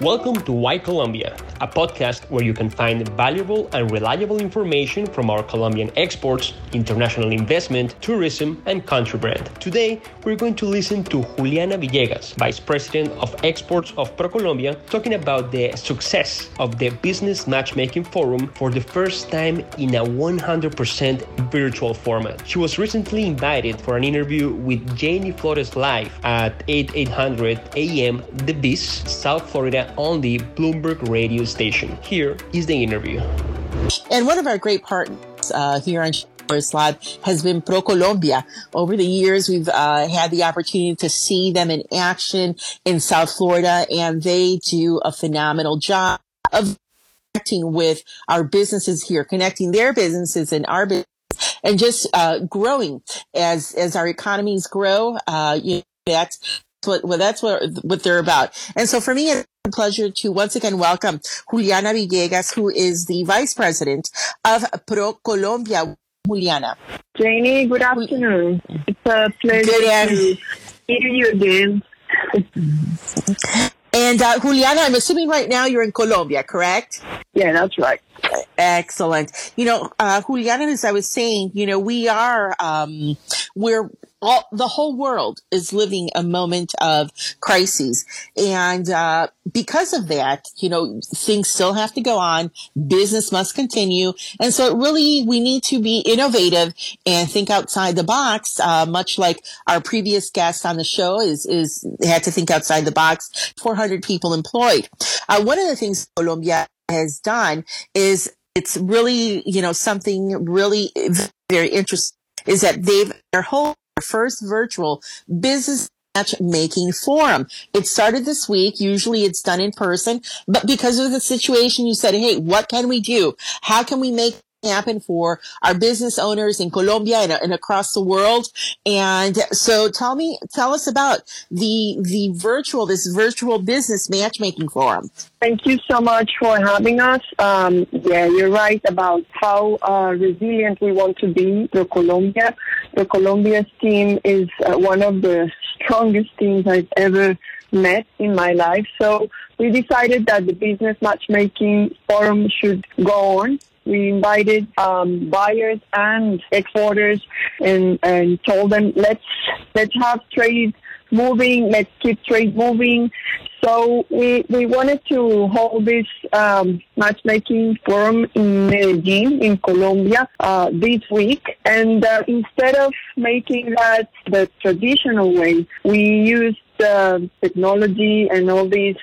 Welcome to Why Colombia, a podcast where you can find valuable and reliable information from our Colombian exports, international investment, tourism, and country brand. Today, we're going to listen to Juliana Villegas, Vice President of Exports of ProColombia, talking about the success of the Business Matchmaking Forum for the first time in a 100% virtual format. She was recently invited for an interview with Janie Flores live at 8800 AM The Biz, South Florida on the Bloomberg radio station. Here is the interview. And one of our great partners uh, here on Forest Lab has been ProColombia. Over the years, we've uh, had the opportunity to see them in action in South Florida, and they do a phenomenal job of connecting with our businesses here, connecting their businesses and our business, and just uh, growing as as our economies grow. Uh, you know, that's what well, that's what what they're about. And so for me, pleasure to once again welcome Juliana Villegas, who is the vice president of Pro Colombia. Juliana. Janie, good afternoon. It's a pleasure good to hear you again. and uh, Juliana, I'm assuming right now you're in Colombia, correct? Yeah, that's right. Excellent. You know, uh, Juliana, as I was saying, you know, we are, um, we're all, the whole world is living a moment of crises. And, uh, because of that, you know, things still have to go on. Business must continue. And so really, we need to be innovative and think outside the box, uh, much like our previous guest on the show is, is had to think outside the box. 400 people employed. Uh, one of the things Colombia has done is it's really, you know, something really very interesting is that they've, their whole first virtual business matchmaking forum. It started this week. Usually it's done in person, but because of the situation, you said, Hey, what can we do? How can we make happen for our business owners in Colombia and, and, across the world. And so tell me, tell us about the, the virtual, this virtual business matchmaking forum. Thank you so much for having us. Um, yeah, you're right about how uh, resilient we want to be for Colombia. The Colombia's team is uh, one of the strongest teams I've ever met in my life. So we decided that the business matchmaking forum should go on we invited um, buyers and exporters and, and told them let's let's have trade moving, let's keep trade moving. So we we wanted to hold this um, matchmaking forum in Medellin, in Colombia, uh, this week. And uh, instead of making that the traditional way, we used the technology and all these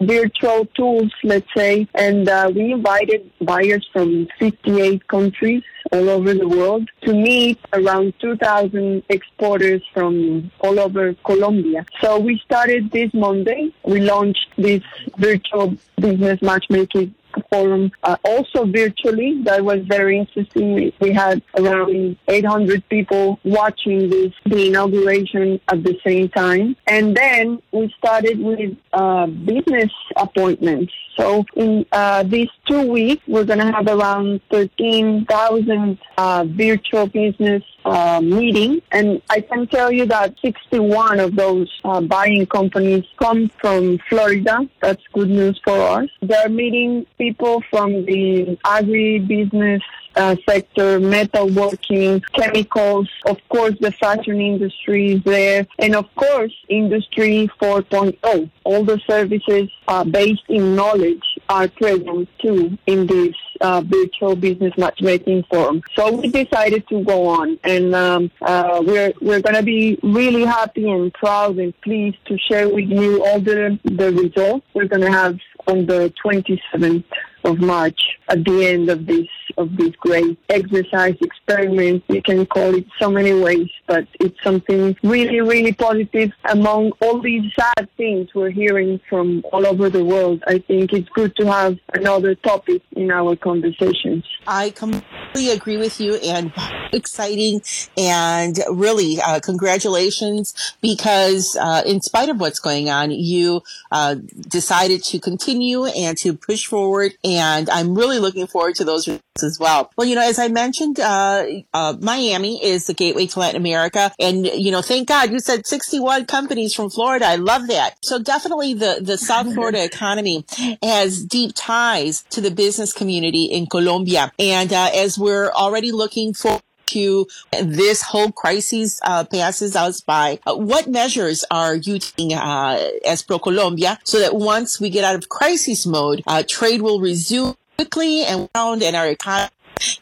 virtual tools, let's say, and uh, we invited buyers from 58 countries all over the world to meet around 2,000 exporters from all over Colombia. So we started this Monday. We launched this virtual business matchmaking forum uh, also virtually. That was very interesting. We, had around 800 people watching this, the inauguration at the same time. And then we started with uh, business appointments. So in uh, these two weeks, we're going to have around 13,000 uh, virtual business uh, meetings. And I can tell you that 61 of those uh, buying companies come from Florida. That's good news for us. They're meeting people from the agribusiness uh, sector, metalworking, chemicals, of course, the fashion industry is there, and of course, Industry 4.0. All the services uh, based in knowledge are present too in this uh, virtual business matchmaking forum. So we decided to go on, and um, uh, we're we're going to be really happy and proud and pleased to share with you all the the results. We're going to have on the 27th of March at the end of this of this great exercise experiment. You can call it so many ways, but it's something really, really positive among all these sad things we're hearing from all over the world. I think it's good to have another topic in our conversations. I completely agree with you and exciting and really uh, congratulations because uh, in spite of what's going on, you uh, decided to continue and to push forward I'm really looking forward to those as well. Well, you know, as I mentioned, uh, uh, Miami is the gateway to Latin America, and you know, thank God you said 61 companies from Florida. I love that. So definitely the the South Florida economy has deep ties to the business community in Colombia, and uh, as we're already looking for to this whole crisis uh, passes us by, uh, what measures are you taking uh, as ProColombia so that once we get out of crisis mode, uh, trade will resume quickly and round and our economy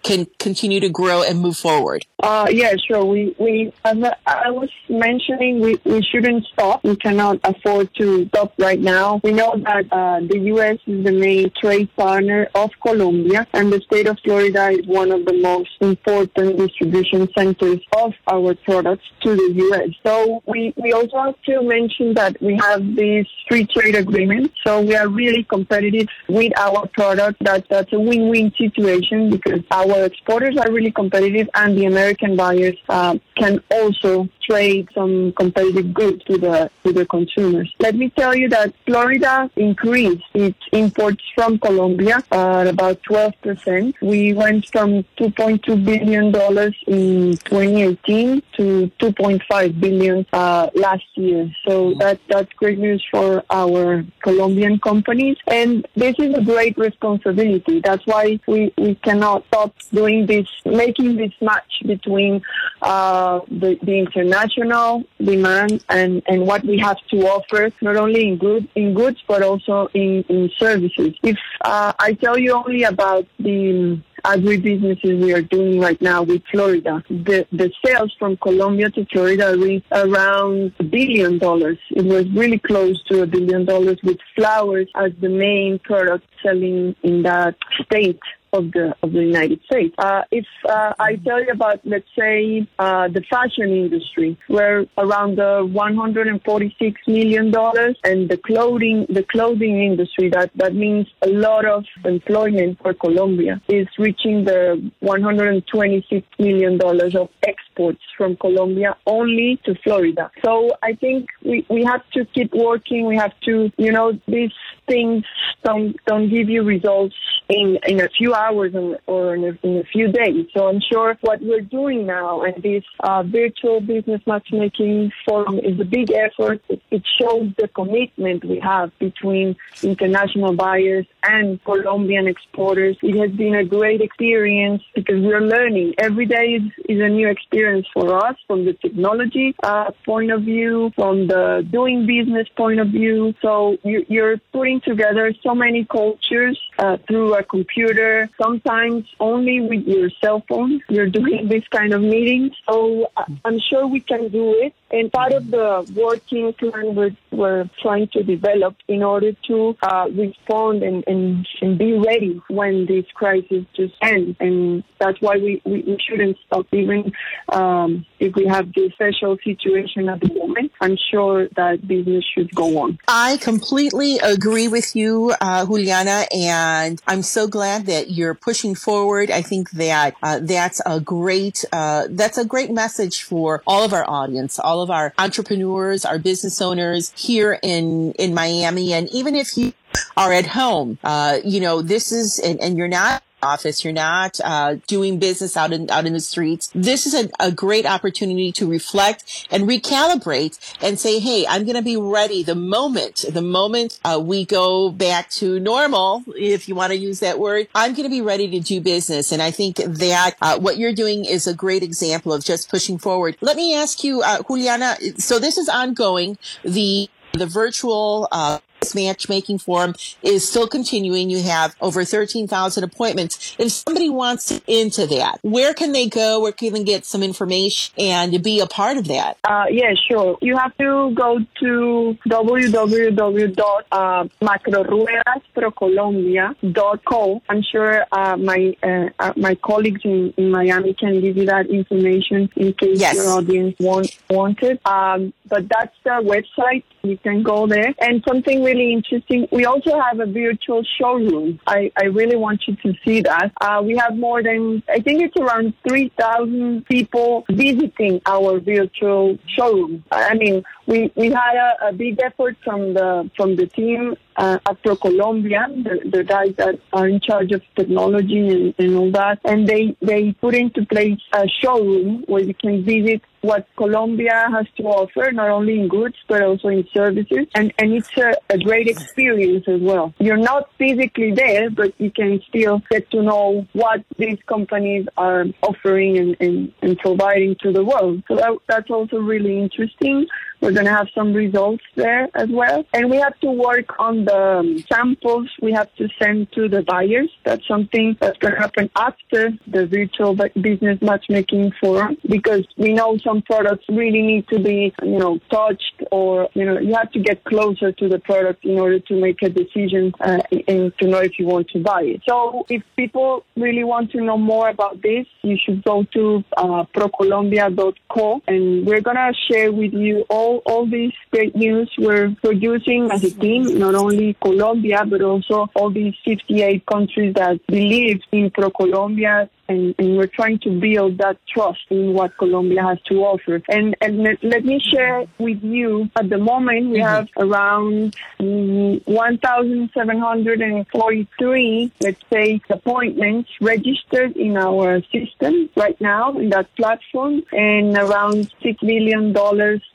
can continue to grow and move forward? Uh, yeah, sure. We, we, as I was mentioning, we, we shouldn't stop. We cannot afford to stop right now. We know that uh, the U.S. is the main trade partner of Colombia, and the state of Florida is one of the most important distribution centers of our products to the U.S. So we, we also have to mention that we have this free trade agreement. So we are really competitive with our product. That, that's a win-win situation because our exporters are really competitive and the American buyers uh, can also trade some competitive goods to the to the consumers. Let me tell you that Florida increased its imports from Colombia uh, about 12 percent. We went from 2.2 billion dollars in 2018 to 2.5 billion uh, last year. So that that's great news for our Colombian companies, and this is a great responsibility. That's why we we cannot doing this, making this match between uh, the, the international demand and, and what we have to offer, not only in good in goods but also in, in services. If uh, I tell you only about the agribusinesses we are doing right now with Florida. The the sales from Colombia to Florida reached around a billion dollars. It was really close to a billion dollars with flowers as the main product selling in that state of the of the United States. Uh, if uh, I tell you about, let's say, uh, the fashion industry, where around the 146 million dollars, and the clothing the clothing industry, that that means a lot of employment for Colombia, is reaching the 126 million dollars of exports from Colombia only to Florida. So I think we, we have to keep working. We have to, you know, these things don't don't give you results in in a few hours or in a, in a few days. So I'm sure what we're doing now and this uh, virtual business matchmaking forum is a big effort. It, it shows the commitment we have between international buyers and Colombian exporters. It has been a great experience because we're learning. Every day is, is a new experience for us from the technology uh, point of view, from the doing business point of view. So you, you're putting together so many cultures uh, through a computer, sometimes only with your cell phone. You're doing this kind of meetings. So uh, I'm sure we can do it. And part of the working plan we're, we're trying to develop in order to uh, respond and, and, and be ready when this crisis just ends. And that's why we, we, shouldn't stop even um, if we have this special situation at the moment. I'm sure that business should go on. I completely agree with you, uh, Juliana, and I'm so glad that you're pushing forward. I think that uh, that's a great uh, that's a great message for all of our audience, all of our entrepreneurs, our business owners here in in Miami, and even if you are at home, uh, you know this is and, and you're not office. You're not uh, doing business out in out in the streets. This is a, a great opportunity to reflect and recalibrate and say, "Hey, I'm going to be ready the moment the moment uh, we go back to normal, if you want to use that word. I'm going to be ready to do business." And I think that uh, what you're doing is a great example of just pushing forward. Let me ask you, uh, Juliana. So this is ongoing. The the virtual uh, matchmaking forum is still continuing. You have over 13,000 appointments. If somebody wants into that, where can they go? Where can they get some information and be a part of that? Uh, yeah, sure. You have to go to www.macroruedasprocolombia.co. I'm sure uh, my uh, uh, my colleagues in, in Miami can give you that information in case yes. your audience want, want it. Um, but that's the website. You can go there. And something really interesting, we also have a virtual showroom. I, I really want you to see that. Uh, we have more than, I think it's around 3,000 people visiting our virtual showroom. I mean, we, we had a, a big effort from the from the team uh, at ProColombia, the, the guys that are in charge of technology and, and all that, and they they put into place a showroom where you can visit what Colombia has to offer, not only in goods, but also in services. And, and it's a, a, great experience as well. You're not physically there, but you can still get to know what these companies are offering and, and, and providing to the world. So that, that's also really interesting. We're going to have some results there as well. And we have to work on the um, samples we have to send to the buyers. That's something that's going to happen after the virtual business matchmaking forum because we know some products really need to be, you know, touched or, you know, you have to get closer to the product in order to make a decision uh, and to know if you want to buy it. So if people really want to know more about this, you should go to uh, procolombia.co and we're going to share with you all all, all these great news we're producing as a team, not only Colombia, but also all these 58 countries that believe in ProColombia and, and, we're trying to build that trust in what Colombia has to offer. And, and let me share with you, at the moment, we mm-hmm. have around um, 1,743, let's say, appointments registered in our system right now in that platform, and around $6 million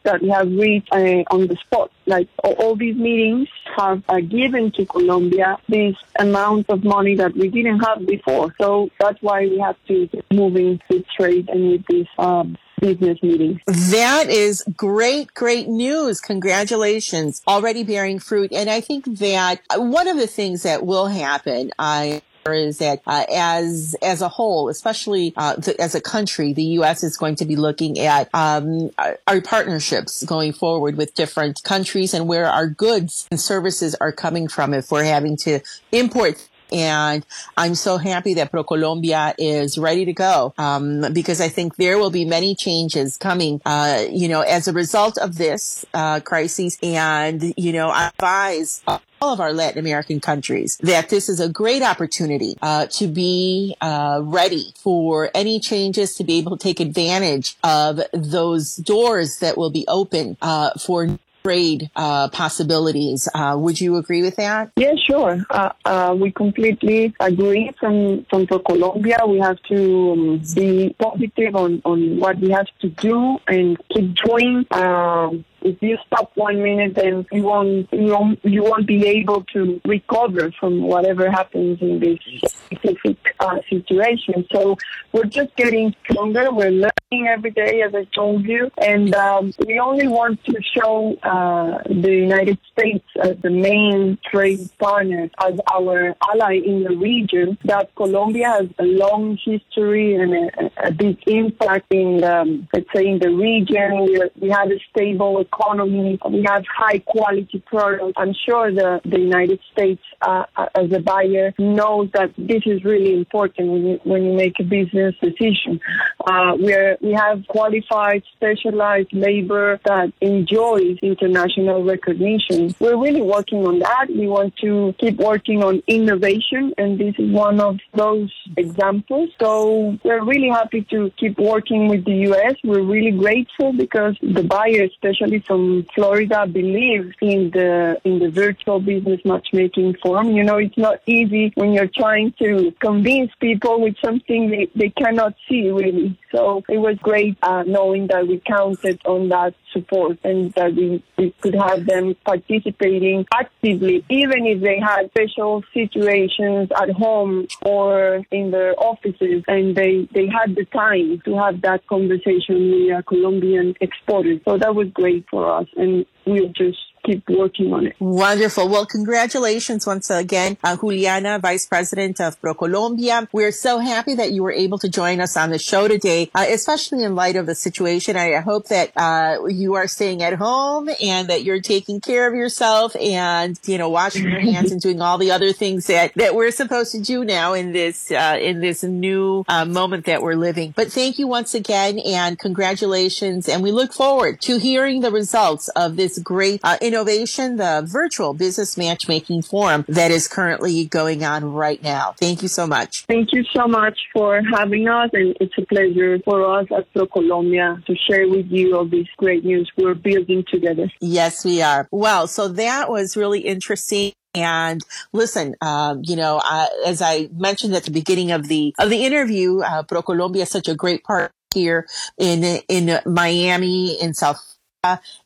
that we have reached uh, on the spot. Like all, these meetings have uh, given to Colombia this amount of money that we didn't have before. So that's why we have to moving with trade and with these um, business meetings. That is great, great news. Congratulations. Already bearing fruit. And I think that one of the things that will happen, I is that uh, as as a whole, especially uh, as a country, the U.S. is going to be looking at um, our, our, partnerships going forward with different countries and where our goods and services are coming from. If we're having to import and I'm so happy that ProColombia is ready to go um, because I think there will be many changes coming, uh, you know, as a result of this uh, crisis. And, you know, I advise all of our Latin American countries that this is a great opportunity uh, to be uh, ready for any changes, to be able to take advantage of those doors that will be open uh, for trade uh, possibilities. Uh, would you agree with that? Yeah, sure. Uh, uh we completely agree. From from for Colombia, we have to um, be positive on, on what we have to do and keep doing. Um, if you stop one minute, then you won't you won't you won't be able to recover from whatever happens in this specific uh, situation. So we're just getting stronger. We're learning every day, as I told you, and um, we only want to show uh, the United States as the main trade partner, as our ally in the region. That Colombia has a long history and a, a big impact in, um, let's say, in the region. We, we have a stable economy. We have high quality products. I'm sure the, the United States, uh, uh, as a buyer, knows that this is really important when you, when you make a business decision. Uh, we have qualified, specialized labor that enjoys international recognition. We're really working on that. We want to keep working on innovation, and this is one of those examples. So we're really happy to keep working with the U.S. We're really grateful because the buyer, especially from Florida believe in the in the virtual business matchmaking forum. You know, it's not easy when you're trying to convince people with something they, they cannot see really. So it was great uh, knowing that we counted on that support and that we, we could have them participating actively, even if they had special situations at home or in their offices and they, they had the time to have that conversation with a Colombian exporter. So that was great for us. And we'll just keep working on it. Wonderful. Well, congratulations once again, uh, Juliana, Vice President of ProColombia. We're so happy that you were able to join us on the show today, uh, especially in light of the situation. I hope that uh, you are staying at home and that you're taking care of yourself and, you know, washing your hands and doing all the other things that, that we're supposed to do now in this, uh, in this new uh, moment that we're living. But thank you once again and congratulations. And we look forward to hearing the results of this great uh, Innovation, the virtual business matchmaking forum that is currently going on right now. Thank you so much. Thank you so much for having us, and it's a pleasure for us at ProColombia to share with you all this great news we're building together. Yes, we are. Well, so that was really interesting. And listen, um, you know, uh, as I mentioned at the beginning of the of the interview, uh, ProColombia is such a great part here in in Miami in South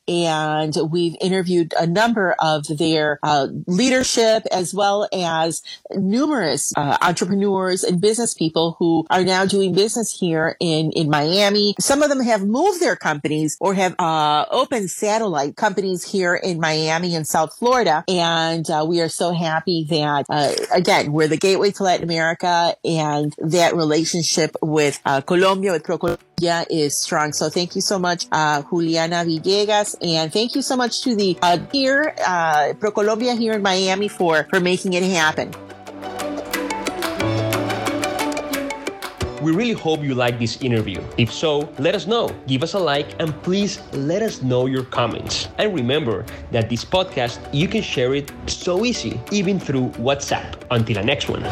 and we've interviewed a number of their uh, leadership as well as numerous uh, entrepreneurs and business people who are now doing business here in in Miami. Some of them have moved their companies or have uh, opened satellite companies here in Miami and South Florida, and uh, we are so happy that uh, again we're the gateway to Latin America, and that relationship with uh, Colombia with ProColombia is strong. So thank you so much, Juliana Villegas and thank you so much to the uh, here, uh, ProColombia here in Miami for, for making it happen. We really hope you like this interview. If so, let us know. Give us a like and please let us know your comments. And remember that this podcast, you can share it so easy, even through WhatsApp. Until the next one.